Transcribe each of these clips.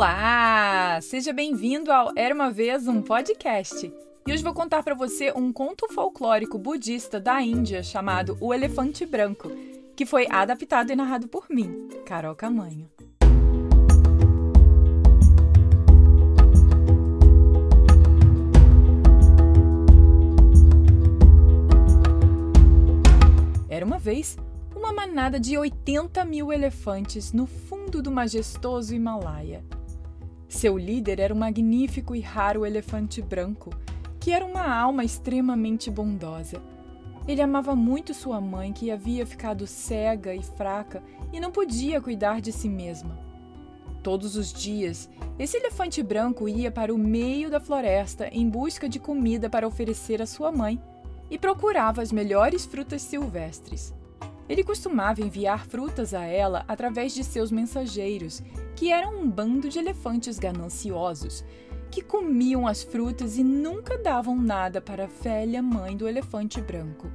Olá! Seja bem-vindo ao Era uma Vez um Podcast. E hoje vou contar para você um conto folclórico budista da Índia chamado O Elefante Branco, que foi adaptado e narrado por mim, Carol Camanho. Era uma vez uma manada de 80 mil elefantes no fundo do majestoso Himalaia. Seu líder era o magnífico e raro elefante branco, que era uma alma extremamente bondosa. Ele amava muito sua mãe, que havia ficado cega e fraca e não podia cuidar de si mesma. Todos os dias, esse elefante branco ia para o meio da floresta em busca de comida para oferecer à sua mãe e procurava as melhores frutas silvestres. Ele costumava enviar frutas a ela através de seus mensageiros, que eram um bando de elefantes gananciosos, que comiam as frutas e nunca davam nada para a velha mãe do elefante branco.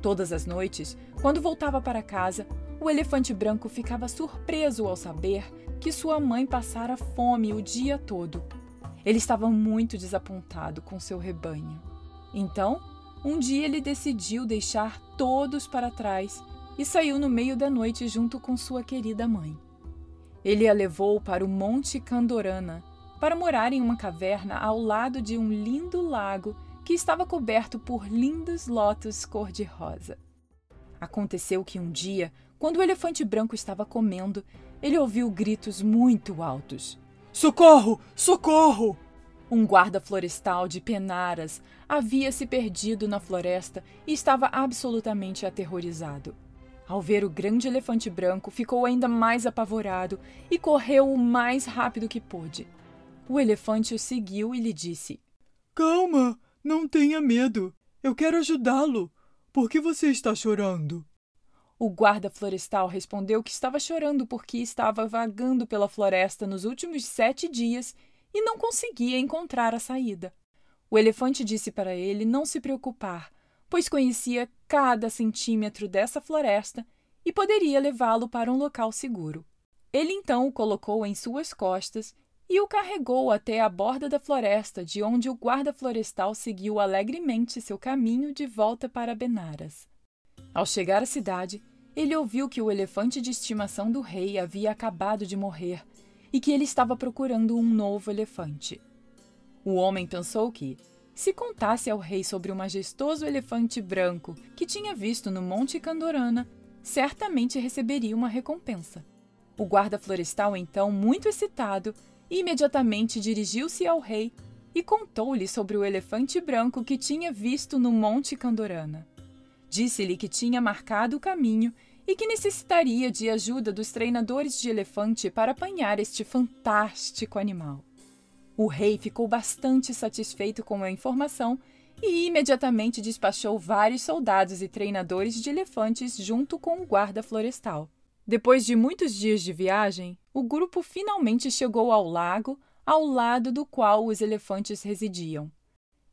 Todas as noites, quando voltava para casa, o elefante branco ficava surpreso ao saber que sua mãe passara fome o dia todo. Ele estava muito desapontado com seu rebanho. Então, um dia ele decidiu deixar todos para trás e saiu no meio da noite junto com sua querida mãe. Ele a levou para o Monte Candorana para morar em uma caverna ao lado de um lindo lago que estava coberto por lindos lótus cor-de-rosa. Aconteceu que um dia, quando o elefante branco estava comendo, ele ouviu gritos muito altos. Socorro! Socorro! Um guarda florestal de Penaras havia se perdido na floresta e estava absolutamente aterrorizado. Ao ver o grande elefante branco, ficou ainda mais apavorado e correu o mais rápido que pôde. O elefante o seguiu e lhe disse: Calma, não tenha medo. Eu quero ajudá-lo. Por que você está chorando? O guarda florestal respondeu que estava chorando porque estava vagando pela floresta nos últimos sete dias e não conseguia encontrar a saída. O elefante disse para ele não se preocupar, pois conhecia cada centímetro dessa floresta e poderia levá-lo para um local seguro. Ele então o colocou em suas costas e o carregou até a borda da floresta, de onde o guarda florestal seguiu alegremente seu caminho de volta para Benaras. Ao chegar à cidade, ele ouviu que o elefante de estimação do rei havia acabado de morrer e que ele estava procurando um novo elefante. O homem pensou que, se contasse ao rei sobre o majestoso elefante branco que tinha visto no Monte Candorana, certamente receberia uma recompensa. O guarda florestal, então, muito excitado, imediatamente dirigiu-se ao rei e contou-lhe sobre o elefante branco que tinha visto no Monte Candorana. Disse-lhe que tinha marcado o caminho e que necessitaria de ajuda dos treinadores de elefante para apanhar este fantástico animal. O rei ficou bastante satisfeito com a informação e imediatamente despachou vários soldados e treinadores de elefantes junto com o guarda florestal. Depois de muitos dias de viagem, o grupo finalmente chegou ao lago ao lado do qual os elefantes residiam.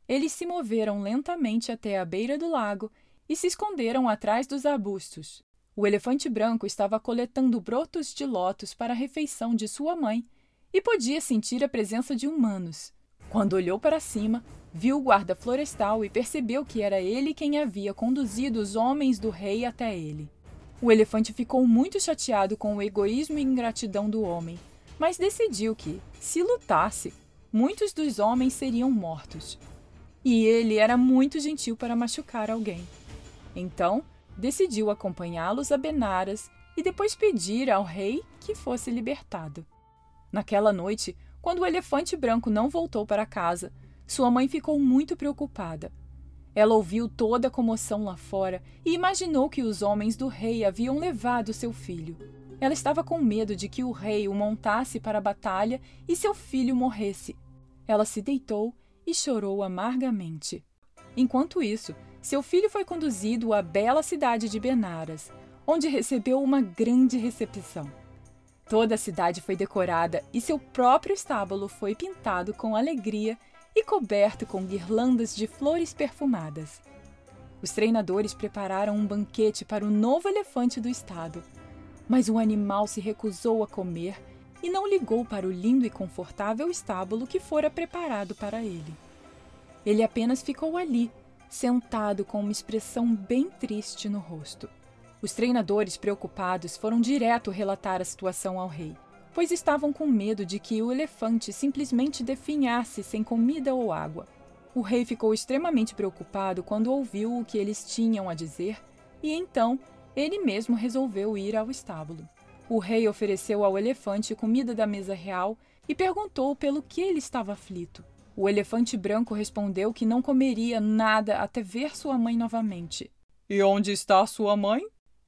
Eles se moveram lentamente até a beira do lago e se esconderam atrás dos arbustos. O elefante branco estava coletando brotos de lótus para a refeição de sua mãe e podia sentir a presença de humanos. Quando olhou para cima, viu o guarda florestal e percebeu que era ele quem havia conduzido os homens do rei até ele. O elefante ficou muito chateado com o egoísmo e ingratidão do homem, mas decidiu que, se lutasse, muitos dos homens seriam mortos. E ele era muito gentil para machucar alguém. Então, decidiu acompanhá-los a Benaras e depois pedir ao rei que fosse libertado. Naquela noite, quando o elefante branco não voltou para casa, sua mãe ficou muito preocupada. Ela ouviu toda a comoção lá fora e imaginou que os homens do rei haviam levado seu filho. Ela estava com medo de que o rei o montasse para a batalha e seu filho morresse. Ela se deitou e chorou amargamente. Enquanto isso, seu filho foi conduzido à bela cidade de Benaras, onde recebeu uma grande recepção. Toda a cidade foi decorada e seu próprio estábulo foi pintado com alegria e coberto com guirlandas de flores perfumadas. Os treinadores prepararam um banquete para o novo elefante do estado, mas o animal se recusou a comer e não ligou para o lindo e confortável estábulo que fora preparado para ele. Ele apenas ficou ali, sentado com uma expressão bem triste no rosto. Os treinadores, preocupados, foram direto relatar a situação ao rei, pois estavam com medo de que o elefante simplesmente definhasse sem comida ou água. O rei ficou extremamente preocupado quando ouviu o que eles tinham a dizer e então ele mesmo resolveu ir ao estábulo. O rei ofereceu ao elefante comida da mesa real e perguntou pelo que ele estava aflito. O elefante branco respondeu que não comeria nada até ver sua mãe novamente. E onde está sua mãe?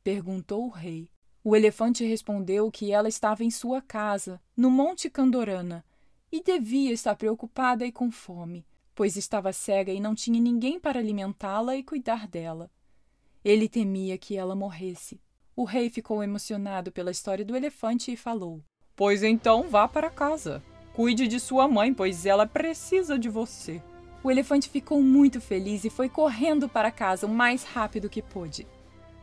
perguntou o rei. O elefante respondeu que ela estava em sua casa, no Monte Candorana, e devia estar preocupada e com fome, pois estava cega e não tinha ninguém para alimentá-la e cuidar dela. Ele temia que ela morresse. O rei ficou emocionado pela história do elefante e falou: Pois então vá para casa. Cuide de sua mãe, pois ela precisa de você. O elefante ficou muito feliz e foi correndo para casa o mais rápido que pôde.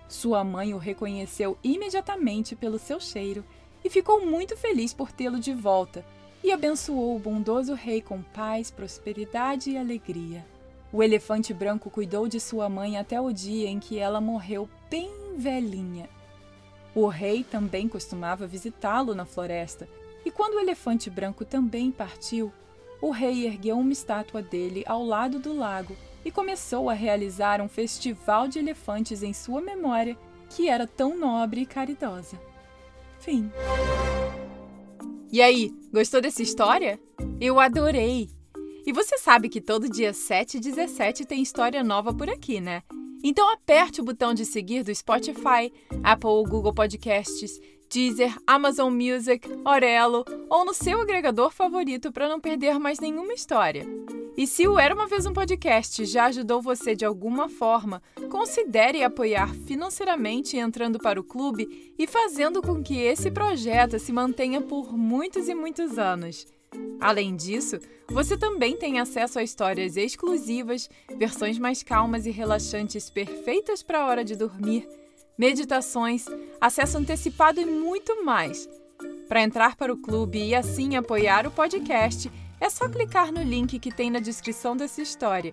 Sua mãe o reconheceu imediatamente pelo seu cheiro e ficou muito feliz por tê-lo de volta e abençoou o bondoso rei com paz, prosperidade e alegria. O elefante branco cuidou de sua mãe até o dia em que ela morreu bem velhinha. O rei também costumava visitá-lo na floresta e quando o elefante branco também partiu, o rei ergueu uma estátua dele ao lado do lago e começou a realizar um festival de elefantes em sua memória, que era tão nobre e caridosa. Fim. E aí, gostou dessa história? Eu adorei! E você sabe que todo dia 7 e 17 tem história nova por aqui, né? Então aperte o botão de seguir do Spotify, Apple ou Google Podcasts Deezer, Amazon Music, Orelo ou no seu agregador favorito para não perder mais nenhuma história. E se o Era uma Vez um Podcast já ajudou você de alguma forma, considere apoiar financeiramente entrando para o clube e fazendo com que esse projeto se mantenha por muitos e muitos anos. Além disso, você também tem acesso a histórias exclusivas, versões mais calmas e relaxantes perfeitas para a hora de dormir meditações, acesso antecipado e muito mais. Para entrar para o clube e assim apoiar o podcast, é só clicar no link que tem na descrição dessa história.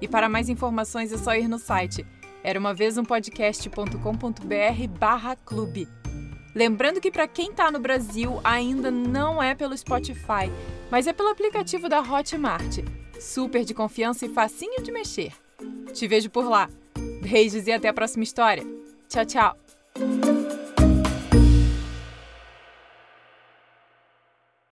E para mais informações é só ir no site era uma vez um podcast.com.br barra clube. Lembrando que para quem está no Brasil ainda não é pelo Spotify, mas é pelo aplicativo da Hotmart. Super de confiança e facinho de mexer. Te vejo por lá. Beijos e até a próxima história. Tchau, tchau!